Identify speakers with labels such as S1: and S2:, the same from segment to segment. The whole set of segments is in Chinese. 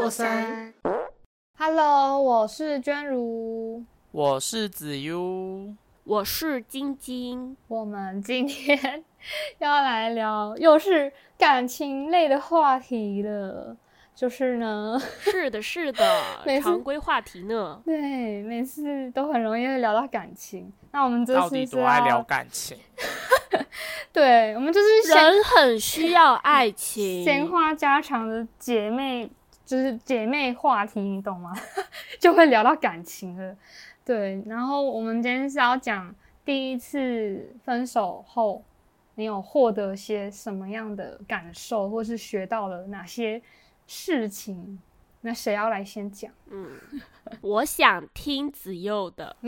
S1: 过山。
S2: Hello，我是娟如。
S3: 我是子悠，
S1: 我是晶晶，
S2: 我们今天 要来聊又是感情类的话题了，就是呢，
S1: 是的，是的 常规话题呢。
S2: 对，每次都很容易会聊到感情。那我们这
S3: 到底
S2: 次是要
S3: 多爱聊感情？
S2: 对，我们就是
S1: 人很需要爱情，
S2: 闲话家常的姐妹，就是姐妹话题，你懂吗？就会聊到感情了。对，然后我们今天是要讲第一次分手后，你有获得些什么样的感受，或是学到了哪些事情？那谁要来先讲？
S1: 嗯我想听子佑的。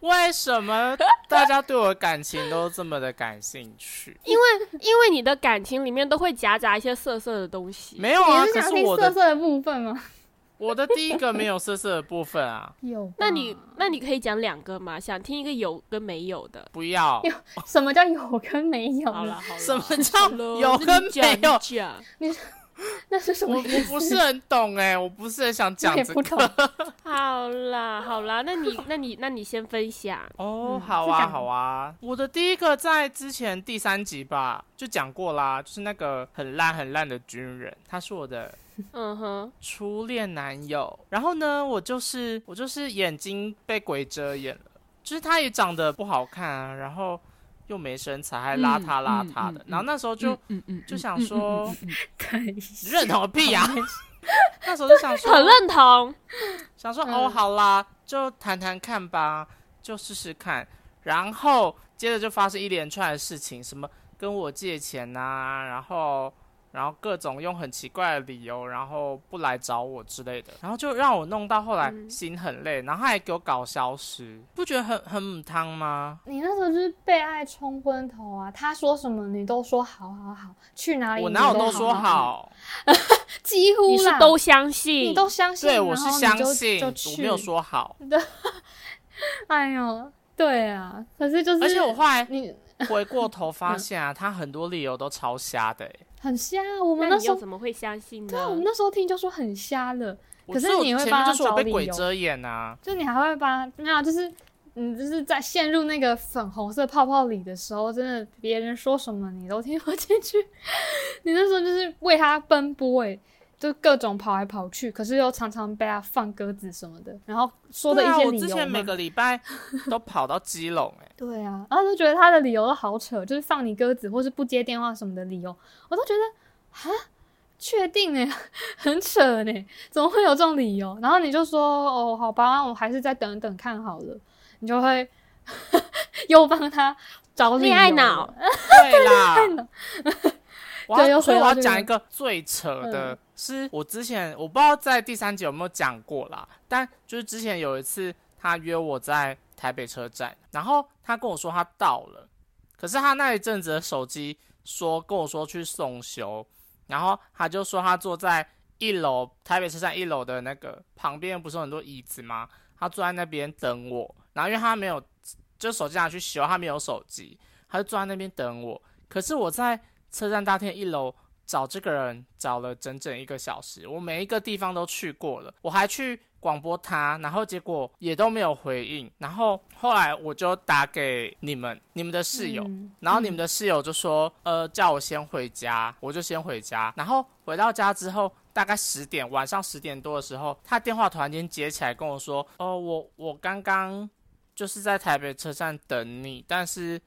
S3: 为什么大家对我的感情都这么的感兴趣？
S1: 因为因为你的感情里面都会夹杂一些色色的东西。
S3: 没有啊，
S2: 你是想听
S3: 可是我的
S2: 色色的部分吗？
S3: 我的第一个没有色色的部分啊，
S2: 有，
S1: 那你那你可以讲两个吗？想听一个有跟没有的。
S3: 不要。
S2: 什么叫有跟没有？
S1: 好了好了，
S3: 什么叫有跟没有
S1: 讲你讲
S2: 那是什
S3: 我我
S2: 么意思？
S3: 不是很懂哎、我不是很想讲这
S2: 也不懂
S3: 个。
S1: 好啦好啦，那你那你那你先分享。
S3: 哦，
S2: 嗯
S3: 好啊，好啊。我的第一个在之前第三集吧就讲过啦，就是那个很烂很烂的军人，他是我的
S1: 嗯哼，
S3: 初恋男友。然后呢，我就是我就是眼睛被鬼遮眼了，就是他也长得不好看啊，然后又没身材，还邋遢邋遢的。然后那时候就、就想说，认同个屁呀、那时候就想说，
S1: 很认同。
S3: 想说、
S2: 嗯
S3: 哦，好啦，就谈谈看吧，就试试看。然后接着就发生一连串的事情，什么跟我借钱呐、然后然后各种用很奇怪的理由，然后不来找我之类的，然后就让我弄到后来
S1: 嗯
S3: 心很累，然后他还给我搞消失，不觉得很很母汤吗？
S2: 你那时候就是被爱冲昏头啊！他说什么你都说好好好，去哪里
S3: 我哪有都说
S2: 好？几乎
S1: 你是都相信？
S2: 你都相信，
S3: 对，我是相信，我没有。说好。
S2: 哎呦，对啊，可是就是，
S3: 而且我后来
S2: 你
S3: 回过头发现啊，他很多理由都超瞎的、欸。
S2: 很瞎，我们
S1: 那
S2: 时候
S1: 又怎么会相信
S2: 对啊，我们？那时候听就说很瞎了，可是你会帮他
S3: 面就说我被
S2: 找理由
S3: 鬼遮眼啊。
S2: 就你还会帮没有，就是你就是在陷入那个粉红色泡泡里的时候，真的别人说什么你都听不进去。你那时候就是为他奔波、欸，就各种跑来跑去，可是又常常被他放鸽子什么的，然后说的一些理由
S3: 我之前每个礼拜都跑到基隆、欸，
S2: 对啊，然后就觉得他的理由都好扯，就是放你鸽子或是不接电话什么的理由，我都觉得啊，确定哎，很扯呢，怎么会有这种理由？然后你就说哦，好吧，那我还是再等等看好了，你就会 又帮他找
S1: 恋爱脑。
S2: 了，
S3: 对啦，我
S2: 对又
S3: 要所以我要讲一个最扯的，
S2: 嗯
S3: 是我之前我不知道在第三集有没有讲过啦，但就是之前有一次他约我在台北车站，然后他跟我说他到了，可是他那一阵子的手机说跟我说去送修，然后他就说他坐在一楼台北车站一楼的那个旁边不是很多椅子吗？他坐在那边等我，然后因为他没有就手机拿去修，他没有手机，他就坐在那边等我。可是我在车站大厅一楼找这个人找了整整一个小时，我每一个地方都去过了，我还去广播他，然后结果也都没有回应。然后后来我就打给你们，你们的室友，
S2: 嗯
S3: 然后你们的室友就说，呃，叫我先回家，我就先回家。然后回到家之后，大概十点，晚上十点多的时候，他电话突然间接起来跟我说，哦，我我刚刚就是在台北车站等你，但是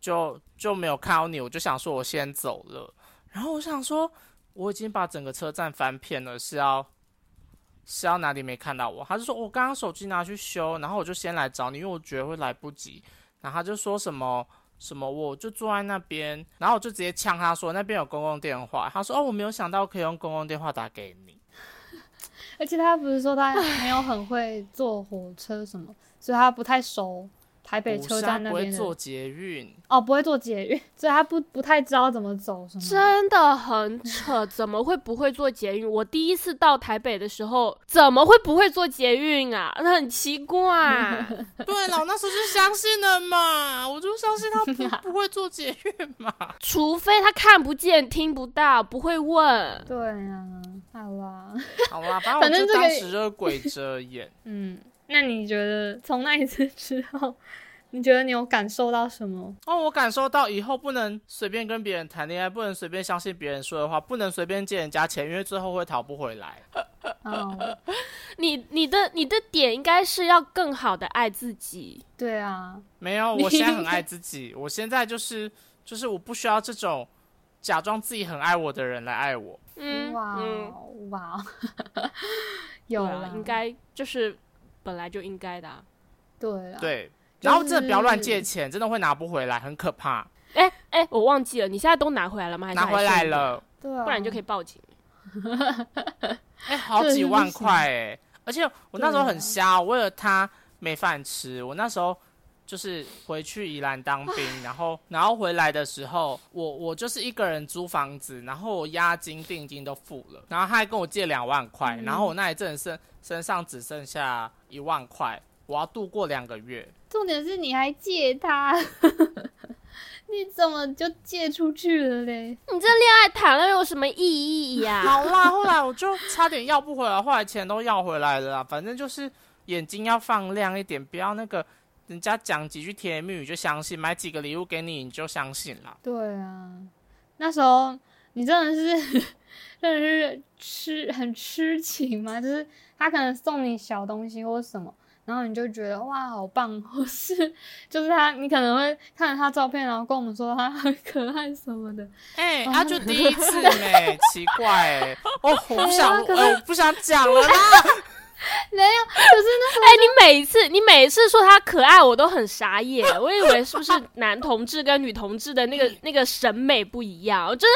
S3: 就就没有看到你，我就想说我先走了。然后我想说，我已经把整个车站翻遍了，是要是要哪里没看到我？他就说我刚刚手机拿去修，然后我就先来找你，因为我觉得会来不及。然后他就说什么什么，我就坐在那边，然后我就直接呛他说那边有公共电话。他说哦，我没有想到可以用公共电话打给你。
S2: 而且他不是说他没有很会坐火车什么，所以他不太熟台台北车站那边的
S3: 坐捷运，
S2: 哦，不会坐捷运，所以他不不太知道怎么走什么。
S1: 真的很扯，怎么会不会坐捷运？我第一次到台北的时候，怎么会不会坐捷运啊？那很奇怪。
S3: 对了，我那时候就相信了嘛，我就相信他不不会坐捷运嘛。
S1: 除非他看不见、听不到、不会问。
S2: 对呀、好啦，
S3: 好啦，反正就当时就鬼遮眼。
S2: 嗯，那你觉得从那一次之后，你觉得你有感受到什么？
S3: 哦，我感受到以后不能随便跟别人谈恋爱，不能随便相信别人说的话，不能随便借人家钱，因为最后会讨不回来。
S2: 哦，
S1: 你你的你的点应该是要更好的爱自己。
S2: 对啊，
S3: 没有，我现在很爱自己，我现在就是就是我不需要这种假装自己很爱我的人来爱我。
S1: 嗯，
S2: 哇
S1: 嗯，
S2: 哇，有
S1: 应该就是本来就应该的、啊。
S2: 对啊，
S3: 对，
S2: 就是
S3: 然后真的不要乱借钱，真的会拿不回来，很可怕。
S1: 哎哎，我忘记了，你现在都拿回来了吗？还是
S3: 拿回来，了，
S2: 对啊，
S1: 不然你就可以报警。
S3: 哎、好几万块哎！而且我那时候很瞎为了他没饭吃，我那时候就是回去宜兰当兵，然后然后回来的时候，我我就是一个人租房子，然后我押金定金都付了，然后他还跟我借两万块，
S2: 嗯
S3: 然后我那一阵身身上只剩下一万块，我要度过两个月。
S2: 重点是你还借他，你怎么就借出去了嘞？
S1: 你这恋爱谈了有什么意义呀、
S3: 好啦，后来我就差点要不回来，后来钱都要回来了啦。反正就是眼睛要放亮一点，不要那个人家讲几句甜言蜜语就相信，买几个礼物给你你就相信啦。
S2: 对啊，那时候你真的是 真的是痴很痴情吗？就是他可能送你小东西或什么，然后你就觉得哇好棒，或 是就是他你可能会看着他照片，然后跟我们说他很可爱什么的。
S3: 哎、他、就第一次没，奇怪哎、哦，我不想，我不想讲了啦。
S2: 没有，可是那时候
S1: 哎、你每一次你每一次说他可爱，我都很傻眼。我以为是不是男同志跟女同志的那个那个审美不一样？我就是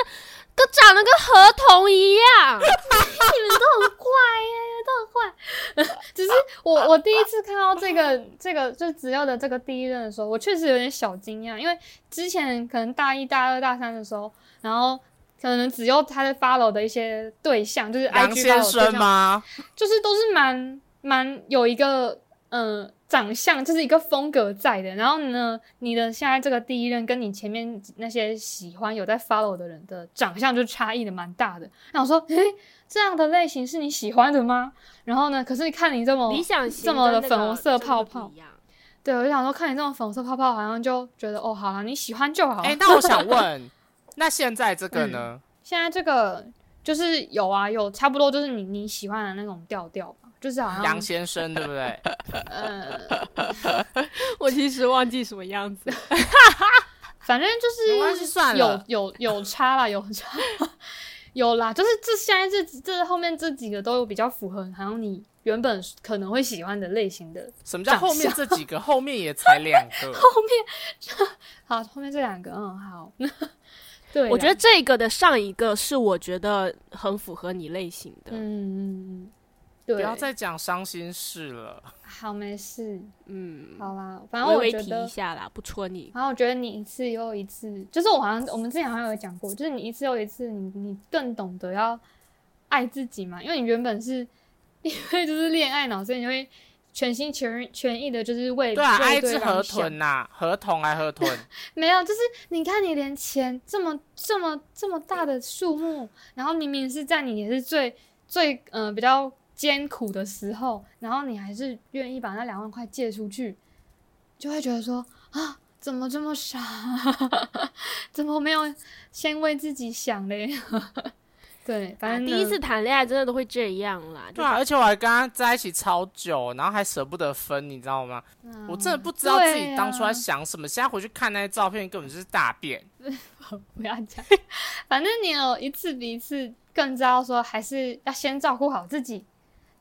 S1: 跟长得跟合同一样。
S2: 你们都很怪耶，都很坏。只是我我第一次看到这个这个就子佑的这个第一任的时候，我确实有点小惊讶，因为之前可能大一、大二、大三的时候，然后可能子佑他在 follow 的一些对象，就是
S3: 梁
S2: IG
S3: 先生
S2: 象
S3: 吗？
S2: 就是都是蛮蛮有一个嗯、呃长相，就是一个风格在的。然后呢，你的现在这个第一任跟你前面那些喜欢有在 follow 的人的长相就差异的蛮大的。然后我说，诶，这样的类型是你喜欢的吗？然后呢，可是看你这么
S1: 理想型
S2: 这么的粉红色泡泡对，我就想说，看你这种粉红色泡泡，好像就觉得哦，好了，你喜欢就好。
S3: 哎、那我想问，那现在这个呢？
S2: 现在这个就是有啊，有差不多就是你你喜欢的那种调调吧，就是好像
S3: 杨先生对不对？
S2: 呃，
S1: 我其实忘记什么样子。
S2: 反正就是有
S3: 算了。
S2: 有有差啦，有差，有啦，就是这现在这这后面这几个都有比较符合，好像你原本可能会喜欢的类型的。
S3: 什么叫后面这几个？后面也才两个。
S2: 后面好，后面这两个，嗯，好。对啦，
S1: 我觉得这个的上一个是我觉得很符合你类型的。
S2: 嗯，嗯嗯，对，
S3: 不要再讲伤心事了。
S2: 好，没事，
S1: 嗯，
S2: 好啦，反正
S1: 微微提
S2: 我觉得
S1: 一下啦，不戳你。
S2: 然后我觉得你一次又一次，就是我好像我们之前好像有讲过，就是你一次又一次，你你更懂得要爱自己嘛，因为你原本是 因为就是恋爱脑，所以你会全心全全意的，就是为
S3: 对啊，
S2: 为
S3: 爱之河豚呐、河童还河豚。
S2: 没有，就是你看你连钱这么这么这么大的数目，然后明明是在你也是最最呃比较艰苦的时候，然后你还是愿意把那两万块借出去，就会觉得说啊，怎么这么傻？怎么没有先为自己想嘞？对，反正
S1: 啊第一次谈恋爱真的都会这样啦。就
S3: 对啊，而且我还跟他在一起超久，然后还舍不得分，你知道吗？
S2: 嗯
S3: 我真的不知道自己当初在想什么。现在回去看那些照片，根本就是大便。
S2: 不要讲，反正你有一次比一次更知道说，还是要先照顾好自己。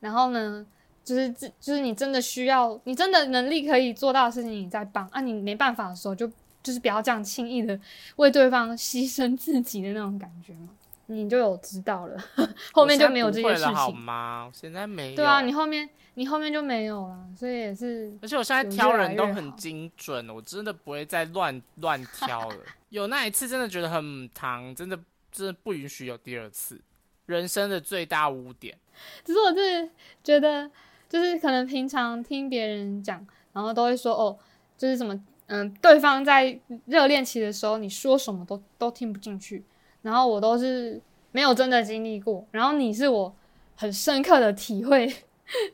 S2: 然后呢，就是自就是你真的需要，你真的能力可以做到的事情，你再帮啊。你没办法的时候就，就是不要这样轻易的为对方牺牲自己的那种感觉嘛。你就有知道了，后面就没有这些事
S3: 我现在不会了好
S2: 情。
S3: 吗？现在没有。
S2: 对啊，你后面你后面就没有了，所以也是
S3: 而且我现在挑人都很精准，我真的不会再乱乱挑了。有那一次真的觉得很糖，真的真的不允许有第二次。人生的最大污点，
S2: 只是我真的觉得，就是可能平常听别人讲，然后都会说哦，就是什么，嗯，对方在热恋期的时候，你说什么都都听不进去，然后我都是没有真的经历过，然后你是我很深刻的体会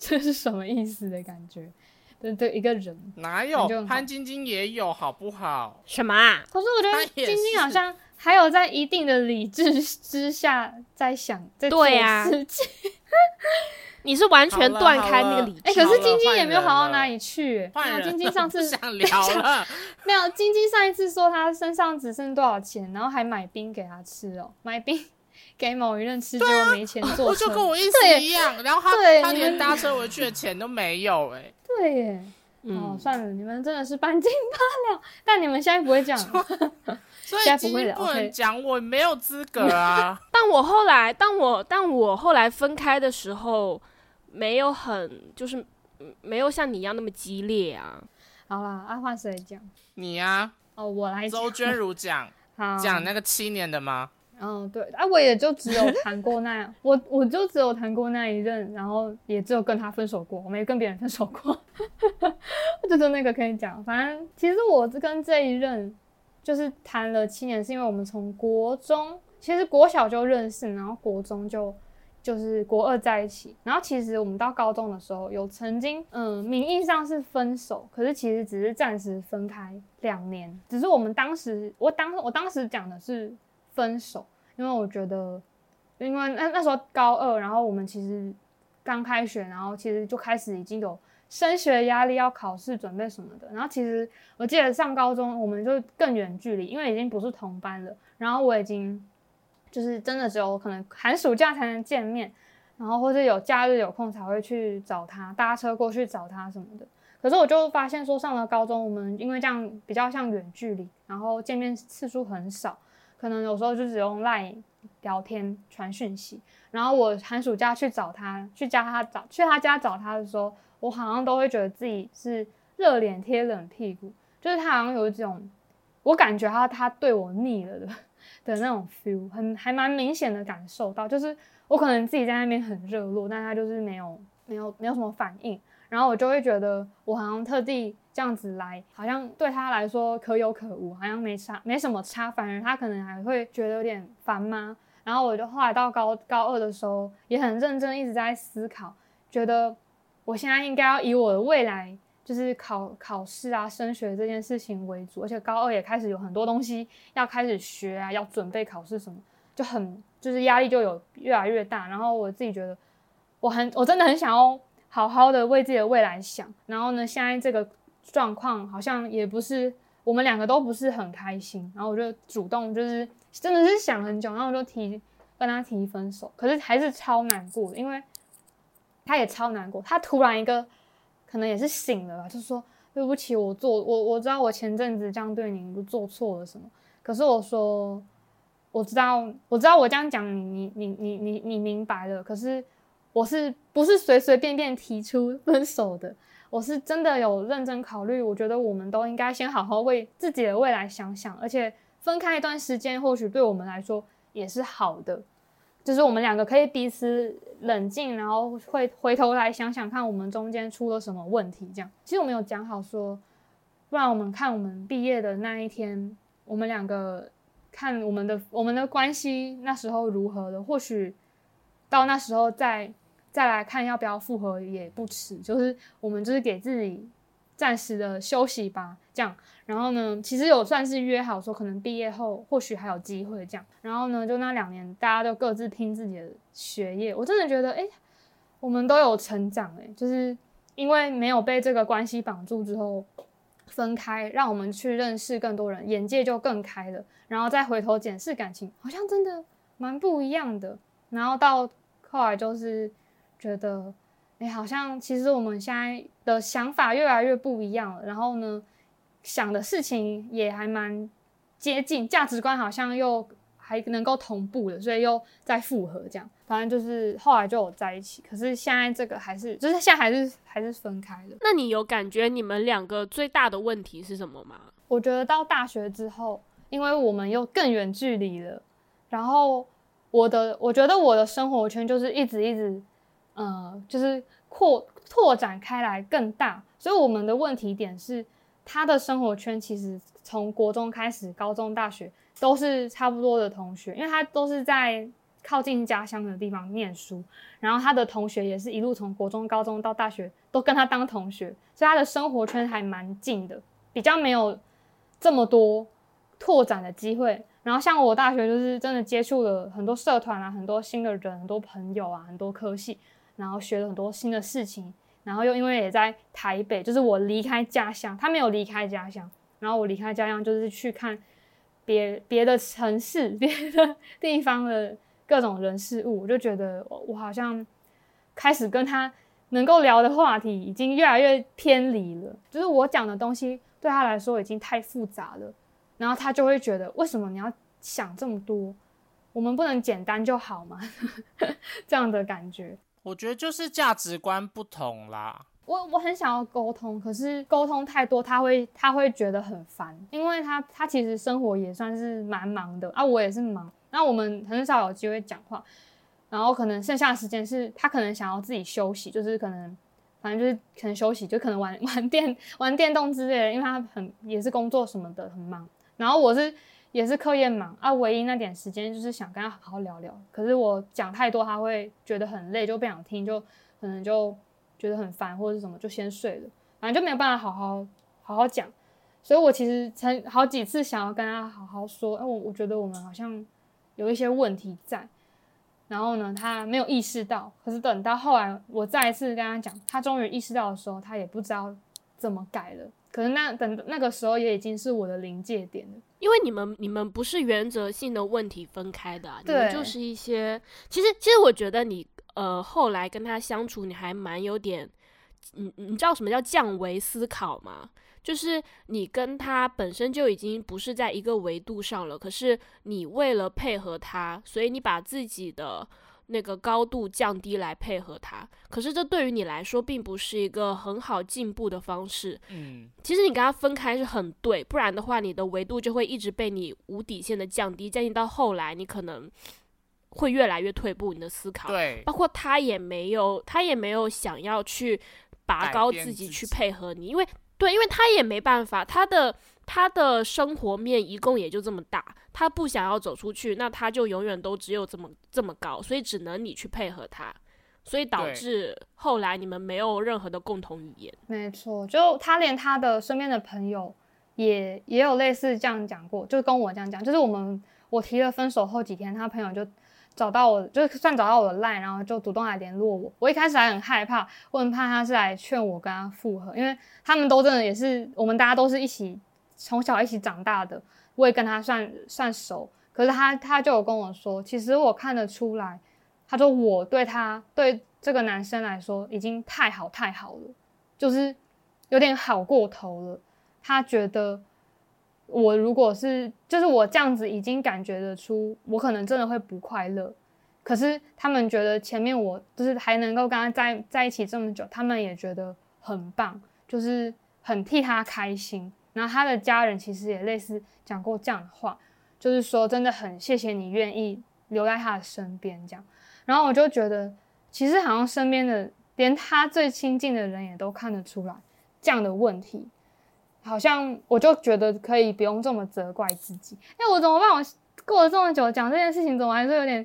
S2: 这是什么意思的感觉的的一个人。
S3: 哪有潘晶晶也有好不好？
S1: 什么啊？
S2: 可是我觉得晶晶好像还有在一定的理智之下在想，在做
S1: 对啊
S2: 事情。
S1: 你是完全断开那个理智。
S2: 哎、可是晶晶也没有好到哪里去、晶晶上
S3: 不
S2: 次
S3: 想聊了。
S2: 没有，晶晶上一次说她身上只剩多少钱，然后还买冰给她吃哦，买冰给某一任吃，结果没钱坐
S3: 我
S2: 车。
S3: 就跟我意思一样，然后他他
S2: 对你们
S3: 连搭车回去的钱都没有哎、
S2: 对耶，哦，
S1: 嗯，
S2: 算了，你们真的是半斤八两，但你们现在不会这样。
S3: 所以
S2: 现在不会了
S3: 晶晶不能讲我没有资格啊。
S1: 但我后来，但我当我后来分开的时候，没有很就是嗯没有像你一样那么激烈啊。
S2: 好啦，阿换谁讲？
S3: 你呀、
S2: 哦，我来讲。
S3: 周娟如讲
S2: 好
S3: 讲那个七年的吗？
S2: 嗯，对，啊，我也就只有谈过那样，我我就只有谈过那一任，然后也只有跟他分手过，我没跟别人分手过，就就那个可以讲。反正其实我跟这一任就是谈了七年，是因为我们从国中，其实国小就认识，然后国中就就是国二在一起，然后其实我们到高中的时候有曾经，嗯，名义上是分手，可是其实只是暂时分开两年，只是我们当时，我当我当时讲的是分手，因为我觉得，因为那那时候高二，然后我们其实刚开学，然后其实就开始已经有升学压力，要考试准备什么的。然后其实我记得上高中我们就更远距离，因为已经不是同班了。然后我已经就是真的只有可能寒暑假才能见面，然后或者有假日有空才会去找他，搭车过去找他什么的。可是我就发现说，上了高中，我们因为这样比较像远距离，然后见面次数很少，可能有时候就只用 LINE 聊天传讯息。然后我寒暑假去找他，去家他找去他家找他的时候，我好像都会觉得自己是热脸贴冷屁股，就是他好像有一种，我感觉他他对我腻了的的那种 feel，很还蛮明显的感受到，就是我可能自己在那边很热络，但他就是没有没有没有什么反应，然后我就会觉得我好像特地这样子来，好像对他来说可有可无，好像没差没什么差，反而他可能还会觉得有点烦吗？然后我就后来到高高二的时候，也很认真一直在思考，觉得我现在应该要以我的未来，就是考考试啊、升学这件事情为主，而且高二也开始有很多东西要开始学啊，要准备考试什么，就很就是压力就有越来越大。然后我自己觉得，我很我真的很想要好好的为自己的未来想。然后呢，现在这个状况好像也不是我们两个都不是很开心，然后我就主动就是真的是想很久，然后我就提跟他提分手，可是还是超难过的，因为他也超难过，他突然一个可能也是醒了吧，就说对不起，我做我我知道我前阵子这样对你，我做错了什么，可是我说我知道我知道我这样讲你你你你你你明白了，可是我是不是随随便便提出分手的？我是真的有认真考虑，我觉得我们都应该先好好为自己的未来想想，而且分开一段时间，或许对我们来说也是好的，就是我们两个可以彼此冷静，然后会回头来想想看我们中间出了什么问题。这样，其实我们有讲好说，不然我们看我们毕业的那一天，我们两个看我们的我们的关系那时候如何了，或许到那时候再再来看要不要复合也不迟。就是我们就是给自己暂时的休息吧，这样。然后呢，其实有算是约好说，可能毕业后或许还有机会这样。然后呢，就那两年，大家都各自拼自己的学业。我真的觉得，哎，我们都有成长，哎，就是因为没有被这个关系绑住之后分开，让我们去认识更多人，眼界就更开了。然后再回头检视感情，好像真的蛮不一样的。然后到后来就是觉得，哎，好像其实我们现在的想法越来越不一样了。然后呢？想的事情也还蛮接近，价值观好像又还能够同步的，所以又再复合这样。反正就是后来就有在一起，可是现在这个还是就是现在还是还是分开的。
S1: 那你有感觉你们两个最大的问题是什么吗？
S2: 我觉得到大学之后，因为我们又更远距离了，然后我的我觉得我的生活圈就是一直一直，呃，就是扩拓展开来更大，所以我们的问题点是他的生活圈其实从国中开始，高中、大学都是差不多的同学，因为他都是在靠近家乡的地方念书，然后他的同学也是一路从国中、高中到大学都跟他当同学，所以他的生活圈还蛮近的，比较没有这么多拓展的机会。然后像我大学就是真的接触了很多社团啊，很多新的人，很多朋友啊，很多科系，然后学了很多新的事情。然后又因为也在台北，就是我离开家乡，他没有离开家乡，然后我离开家乡就是去看别别的城市、别的地方的各种人事物，我就觉得我好像开始跟他能够聊的话题已经越来越偏离了，就是我讲的东西对他来说已经太复杂了，然后他就会觉得为什么你要想这么多？我们不能简单就好吗？这样的感觉。
S3: 我觉得就是价值观不同啦。
S2: 我我很想要沟通，可是沟通太多，他会他会觉得很烦，因为他他其实生活也算是蛮忙的啊，我也是忙，那我们很少有机会讲话，然后可能剩下的时间是他可能想要自己休息，就是可能反正就是可能休息，就可能玩 玩电玩电动之类的，因为他很也是工作什么的很忙，然后我是。也是课业忙啊，唯一那点时间就是想跟他好好聊聊。可是我讲太多，他会觉得很累，就不想听，就可能就觉得很烦或者是什么，就先睡了。反正就没有办法好好好好讲。所以我其实曾好几次想要跟他好好说，哎，我我觉得我们好像有一些问题在。然后呢，他没有意识到。可是等到后来我再一次跟他讲，他终于意识到的时候，他也不知道怎么改了。可能那等那个时候也已经是我的临界点了，
S1: 因为你们你们不是原则性的问题分开的，你们就是一些。其实其实我觉得你呃后来跟他相处，你还蛮有点，你你知道什么叫降维思考吗？就是你跟他本身就已经不是在一个维度上了，可是你为了配合他，所以你把自己的。那个高度降低来配合他，可是这对于你来说并不是一个很好进步的方式。
S3: 嗯，
S1: 其实你跟他分开是很对，不然的话，你的维度就会一直被你无底线的降低，降低到后来，你可能会越来越退步。你的思考，
S3: 对，
S1: 包括他也没有，他也没有想要去拔高自己去配合你，因为对，因为他也没办法，他的。他的生活面一共也就这么大，他不想要走出去，那他就永远都只有这么这么高，所以只能你去配合他，所以导致后来你们没有任何的共同语言。
S2: 没错，就他连他的身边的朋友也也有类似这样讲过，就跟我这样讲，就是我们我提了分手后几天，他朋友就找到我，就算找到我的 line，然后就主动来联络我。我一开始还很害怕，我很怕他是来劝我跟他复合，因为他们都真的也是我们大家都是一起。从小一起长大的，我也跟他算算熟。可是他他就有跟我说，其实我看得出来，他说我对他对这个男生来说已经太好太好了，就是有点好过头了。他觉得我如果是就是我这样子，已经感觉得出我可能真的会不快乐。可是他们觉得前面我就是还能够跟他在在一起这么久，他们也觉得很棒，就是很替他开心。然后他的家人其实也类似讲过这样的话，就是说真的很谢谢你愿意留在他的身边这样。然后我就觉得，其实好像身边的连他最亲近的人也都看得出来这样的问题，好像我就觉得可以不用这么责怪自己。哎，我怎么办？我过了这么久讲这件事情，怎么还是有点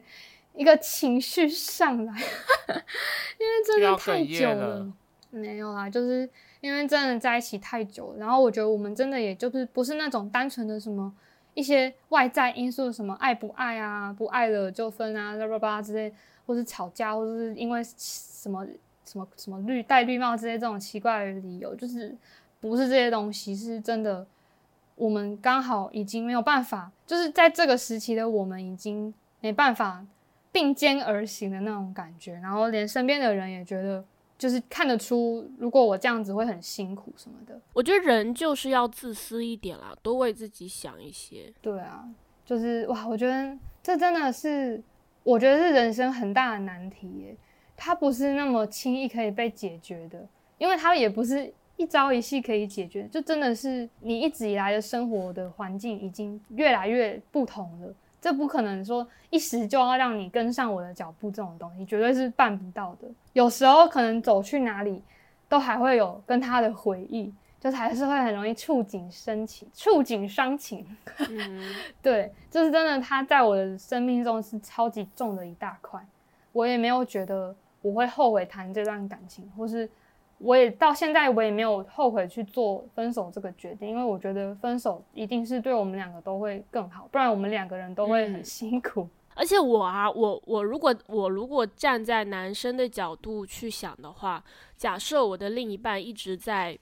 S2: 一个情绪上来？因为真的太久了。没有啦，就是。因为真的在一起太久了，然后我觉得我们真的也就是不是那种单纯的什么一些外在因素，什么爱不爱啊，不爱了就分啊，叭叭叭之类，或是吵架，或是因为什么什么什么绿戴绿帽之类这种奇怪的理由，就是不是这些东西，是真的，我们刚好已经没有办法，就是在这个时期的我们已经没办法并肩而行的那种感觉，然后连身边的人也觉得。就是看得出，如果我这样子会很辛苦什么的。
S1: 我觉得人就是要自私一点啦，多为自己想一些。
S2: 对啊，就是哇，我觉得这真的是，我觉得是人生很大的难题耶。它不是那么轻易可以被解决的，因为它也不是一朝一夕可以解决，就真的是你一直以来的生活的环境已经越来越不同了，这不可能说一时就要让你跟上我的脚步，这种东西绝对是办不到的。有时候可能走去哪里，都还会有跟他的回忆。就是还是会很容易触景生情，触景伤情。嗯，对，就是真的，他在我的生命中是超级重的一大块。我也没有觉得我会后悔谈这段感情，或是我也到现在我也没有后悔去做分手这个决定，因为我觉得分手一定是对我们两个都会更好，不然我们两个人都会很辛苦。
S1: 而且我啊，我我如果我如果站在男生的角度去想的话，假设我的另一半一直在。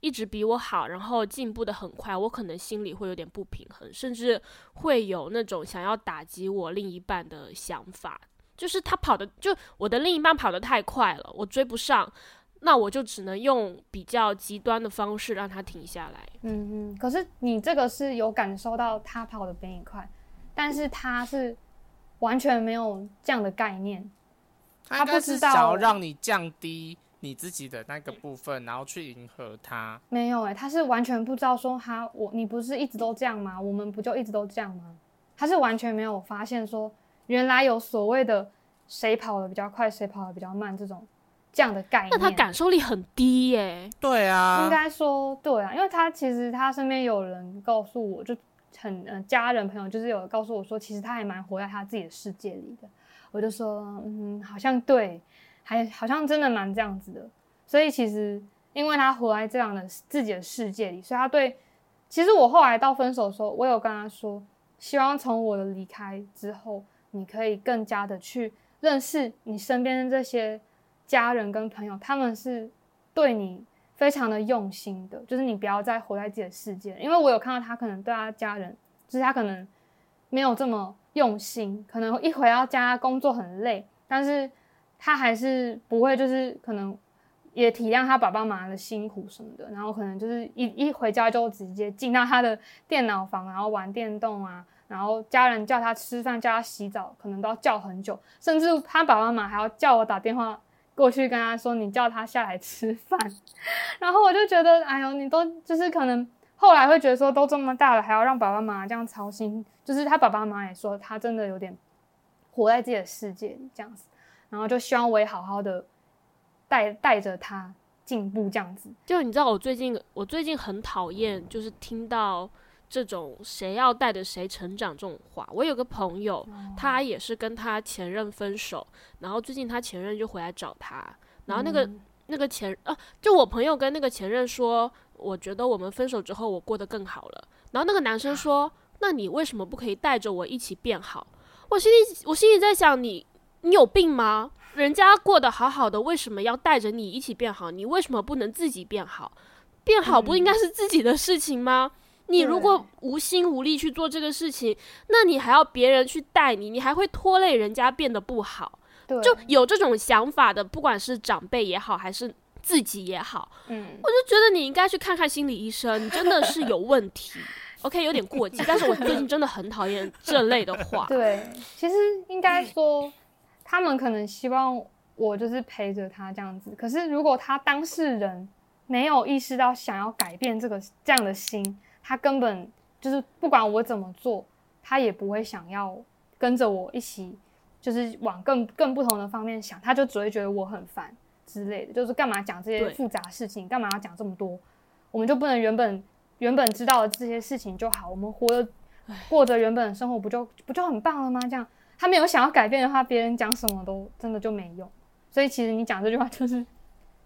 S1: 一直比我好，然后进步的很快，我可能心里会有点不平衡，甚至会有那种想要打击我另一半的想法。就是他跑的，就我的另一半跑得太快了，我追不上，那我就只能用比较极端的方式让他停下来。
S2: 嗯嗯。可是你这个是有感受到他跑的比你快，但是他是完全没有这样的概念，
S3: 他不知道想要让你降低。你自己的那个部分，然后去迎合他，
S2: 没有哎，他是完全不知道说他我你不是一直都这样吗？我们不就一直都这样吗？他是完全没有发现说原来有所谓的谁跑的比较快，谁跑的比较慢这种这样的概念。那
S1: 他感受力很低耶。
S3: 对啊，
S2: 应该说对啊，因为他其实他身边有人告诉我就很呃家人朋友就是有告诉我说，其实他还蛮活在他自己的世界里的。我就说嗯，好像对。还好像真的蛮这样子的，所以其实因为他活在这样的自己的世界里，所以他对，其实我后来到分手的时候，我有跟他说，希望从我的离开之后，你可以更加的去认识你身边的这些家人跟朋友，他们是对你非常的用心的，就是你不要再活在自己的世界，因为我有看到他可能对他家人，就是他可能没有这么用心，可能一回到家工作很累，但是。他还是不会，就是可能也体谅他爸爸妈妈的辛苦什么的，然后可能就是一一回家就直接进到他的电脑房，然后玩电动啊，然后家人叫他吃饭、叫他洗澡，可能都要叫很久，甚至他爸爸妈妈还要叫我打电话过去跟他说：“你叫他下来吃饭。”然后我就觉得，哎呦，你都就是可能后来会觉得说，都这么大了，还要让爸爸妈妈这样操心，就是他爸爸妈妈也说，他真的有点活在自己的世界这样子。然后就希望我也好好的带带着他进步，这样子。
S1: 就你知道，我最近我最近很讨厌，就是听到这种谁要带着谁成长这种话。我有个朋友，他也是跟他前任分手，然后最近他前任就回来找他，然后那个那个前啊，就我朋友跟那个前任说，我觉得我们分手之后我过得更好了。然后那个男生说，那你为什么不可以带着我一起变好？我心里我心里在想你。你有病吗？人家过得好好的，为什么要带着你一起变好？你为什么不能自己变好？变好不应该是自己的事情吗？你如果无心无力去做这个事情，那你还要别人去带你，你还会拖累人家变得不好。就有这种想法的，不管是长辈也好，还是自己也好，嗯，我就觉得你应该去看看心理医生，你真的是有问题。OK，有点过激，但是我最近真的很讨厌这类的话。
S2: 对，其实应该说。他们可能希望我就是陪着他这样子，可是如果他当事人没有意识到想要改变这个这样的心，他根本就是不管我怎么做，他也不会想要跟着我一起，就是往更更不同的方面想，他就只会觉得我很烦之类的，就是干嘛讲这些复杂事情，干嘛要讲这么多？我们就不能原本原本知道的这些事情就好，我们活着过着原本的生活，不就不就很棒了吗？这样。他没有想要改变的话，别人讲什么都真的就没用。所以其实你讲这句话就是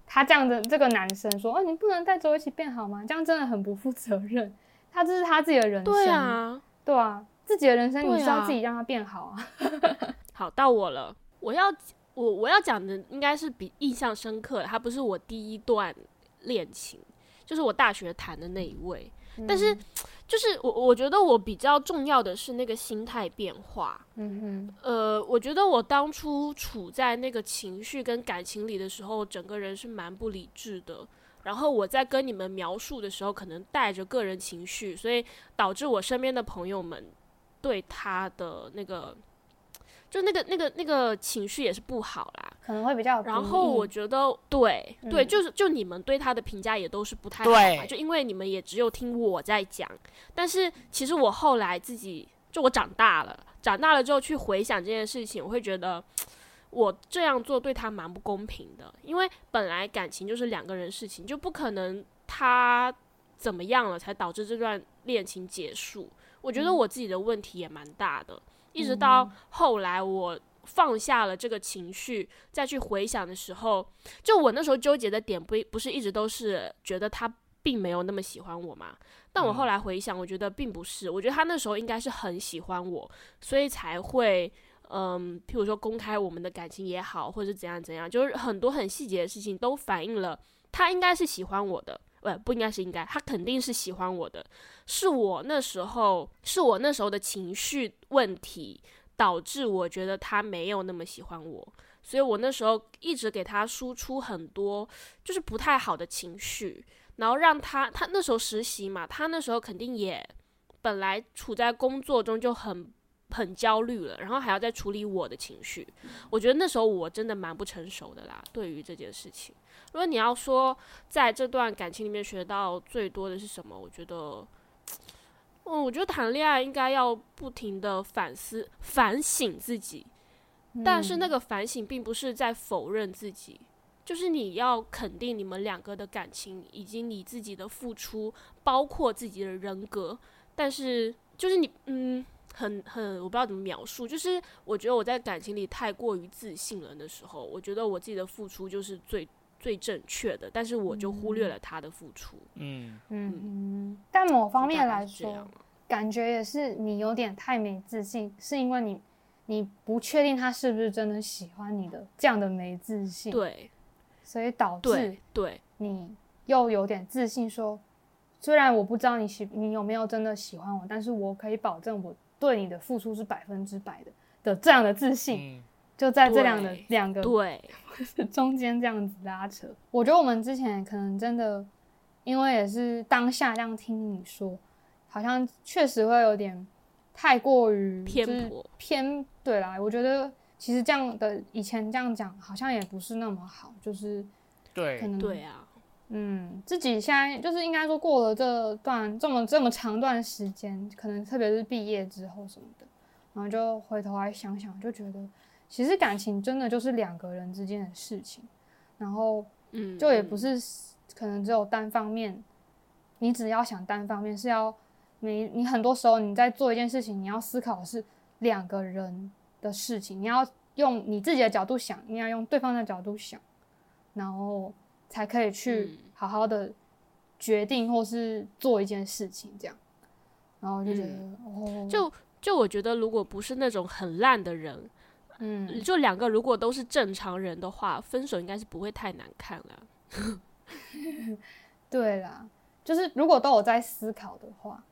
S2: 他这样的这个男生说：“哦，你不能带着我一起变好吗？”这样真的很不负责任。他这是他自己的人生，对
S1: 啊，
S2: 对啊，自己的人生你是要自己让他变好啊。
S1: 好，到我了，我要我我要讲的应该是比印象深刻。他不是我第一段恋情，就是我大学谈的那一位，但是。就是我，我觉得我比较重要的是那个心态变化。嗯哼，呃，我觉得我当初处在那个情绪跟感情里的时候，整个人是蛮不理智的。然后我在跟你们描述的时候，可能带着个人情绪，所以导致我身边的朋友们对他的那个，就那个那个那个情绪也是不好啦。
S2: 可能会比较。
S1: 然后我觉得，对对，就是就你们对他的评价也都是不太好嘛，就因为你们也只有听我在讲。但是其实我后来自己，就我长大了，长大了之后去回想这件事情，我会觉得我这样做对他蛮不公平的。因为本来感情就是两个人事情，就不可能他怎么样了才导致这段恋情结束。我觉得我自己的问题也蛮大的，一直到后来我。放下了这个情绪，再去回想的时候，就我那时候纠结的点不不是一直都是觉得他并没有那么喜欢我嘛？但我后来回想，我觉得并不是，我觉得他那时候应该是很喜欢我，所以才会嗯，譬如说公开我们的感情也好，或者是怎样怎样，就是很多很细节的事情都反映了他应该是喜欢我的，不不应该是应该，他肯定是喜欢我的，是我那时候是我那时候的情绪问题。导致我觉得他没有那么喜欢我，所以我那时候一直给他输出很多就是不太好的情绪，然后让他他那时候实习嘛，他那时候肯定也本来处在工作中就很很焦虑了，然后还要再处理我的情绪，我觉得那时候我真的蛮不成熟的啦，对于这件事情。如果你要说在这段感情里面学到最多的是什么，我觉得。嗯，我觉得谈恋爱应该要不停的反思、反省自己，但是那个反省并不是在否认自己，就是你要肯定你们两个的感情以及你自己的付出，包括自己的人格。但是就是你，嗯，很很，我不知道怎么描述，就是我觉得我在感情里太过于自信了的时候，我觉得我自己的付出就是最。最正确的，但是我就忽略了他的付出。
S2: 嗯嗯，但某方面来说，感觉也是你有点太没自信，是因为你你不确定他是不是真的喜欢你的，这样的没自信。
S1: 对，
S2: 所以导致
S1: 对
S2: 你又有点自信，说虽然我不知道你喜你有没有真的喜欢我，但是我可以保证我对你的付出是百分之百的的这样的自信。就在这两的两个
S1: 对
S2: 中间这样子拉扯，我觉得我们之前可能真的，因为也是当下这样听你说，好像确实会有点太过于
S1: 偏颇
S2: 偏对啦。我觉得其实这样的以前这样讲好像也不是那么好，就是
S3: 对，
S2: 可能
S1: 对啊，
S2: 嗯，自己现在就是应该说过了这段这么这么长段时间，可能特别是毕业之后什么的，然后就回头来想想，就觉得。其实感情真的就是两个人之间的事情，然后，嗯，就也不是可能只有单方面，你只要想单方面是要你你很多时候你在做一件事情，你要思考的是两个人的事情，你要用你自己的角度想，你要用对方的角度想，然后才可以去好好的决定或是做一件事情这样，然后就觉得哦，
S1: 就就我觉得如果不是那种很烂的人。嗯，就两个如果都是正常人的话，分手应该是不会太难看了。
S2: 对啦，就是如果都有在思考的话，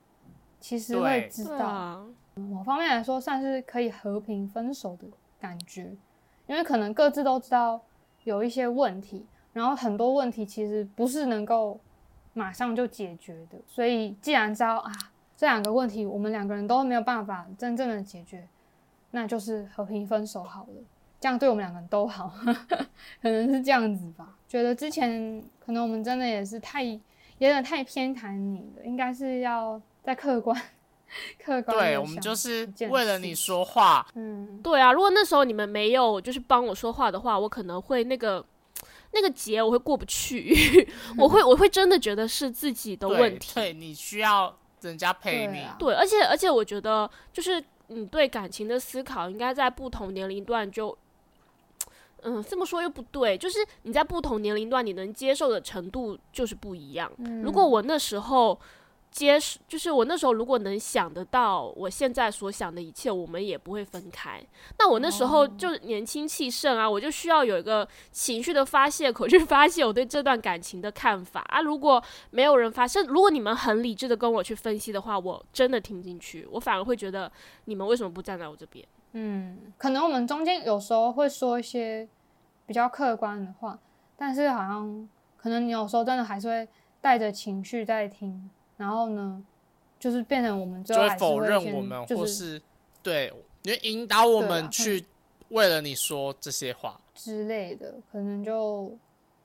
S2: 其实会知道，某方面来说算是可以和平分手的感觉，因为可能各自都知道有一些问题，然后很多问题其实不是能够马上就解决的，所以既然知道啊这两个问题我们两个人都没有办法真正的解决。那就是和平分手好了，这样对我们两个人都好，可能是这样子吧。觉得之前可能我们真的也是太有点太偏袒你了，应该是要再客观、客观。
S3: 对我们就是为了你说话。
S1: 嗯，对啊。如果那时候你们没有就是帮我说话的话，我可能会那个那个结我会过不去，我会我会真的觉得是自己的问题。
S3: 对，你需要人家陪你。
S1: 对，而且而且我觉得就是。你对感情的思考应该在不同年龄段就，嗯，这么说又不对，就是你在不同年龄段你能接受的程度就是不一样。如果我那时候。接受就是我那时候如果能想得到我现在所想的一切，我们也不会分开。那我那时候就年轻气盛啊，我就需要有一个情绪的发泄 口去发泄我对这段感情的看法啊。如果没有人发现，如果你们很理智的跟我去分析的话，我真的听进去，我反而会觉得你们为什么不站在我这边？
S2: 嗯，可能我们中间有时候会说一些比较客观的话，但是好像可能你有时候真的还是会带着情绪在听。然后呢，就是变成我们
S3: 就
S2: 会
S3: 否认我们，或是对，你引导我们去为了你说这些话
S2: 之类的，可能就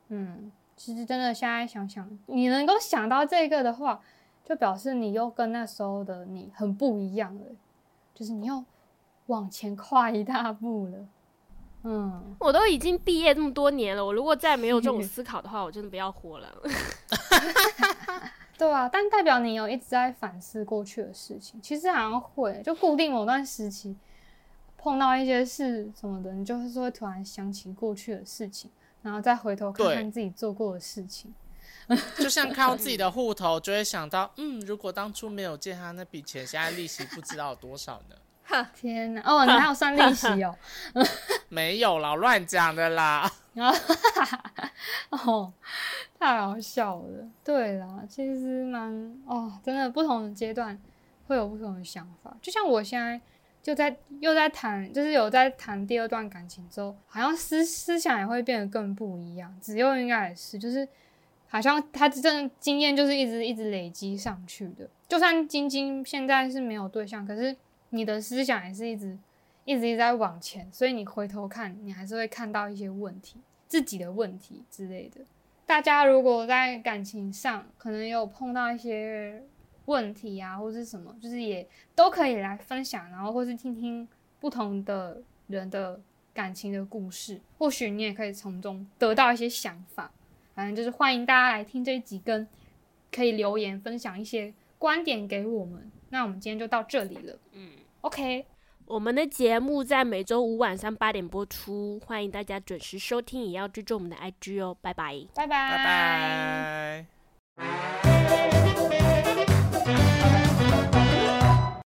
S2: 嗯，其实真的现在想想，你能够想到这个的话，就表示你又跟那时候的你很不一样了，就是你又往前跨一大步了。嗯，
S1: 我都已经毕业这么多年了，我如果再没有这种 思考的话，我真的不要活了。
S2: 对啊，但代表你有一直在反思过去的事情。其实好像会，就固定某段时期碰到一些事什么的，你就是会突然想起过去的事情，然后再回头看看自己做过的事情。
S3: 就像看到 自己的户头，就会想到，嗯，如果当初没有借他那笔钱，现在利息不知道有多少呢？
S2: 天哪！哦，你还有算利息哦？
S3: 没有啦，乱讲的啦。
S2: 哦，太好笑了。对啦，其实蛮哦，真的不同的阶段会有不同的想法。就像我现在就在又在谈，就是有在谈第二段感情之后，好像思思想也会变得更不一样。子悠应该也是，就是好像他真的经验就是一直一直累积上去的。就算晶晶现在是没有对象，可是。你的思想也是一直一直一直在往前，所以你回头看，你还是会看到一些问题，自己的问题之类的。大家如果在感情上可能有碰到一些问题啊，或是什么，就是也都可以来分享，然后或是听听不同的人的感情的故事，或许你也可以从中得到一些想法。反正就是欢迎大家来听这一集，跟可以留言分享一些观点给我们。那我们今天就到这里了。嗯。OK，
S1: 我们的节目在每周五晚上八点播出，欢迎大家准时收听，也要追踪我们的 IG 哦，拜拜，
S2: 拜拜，
S3: 拜拜。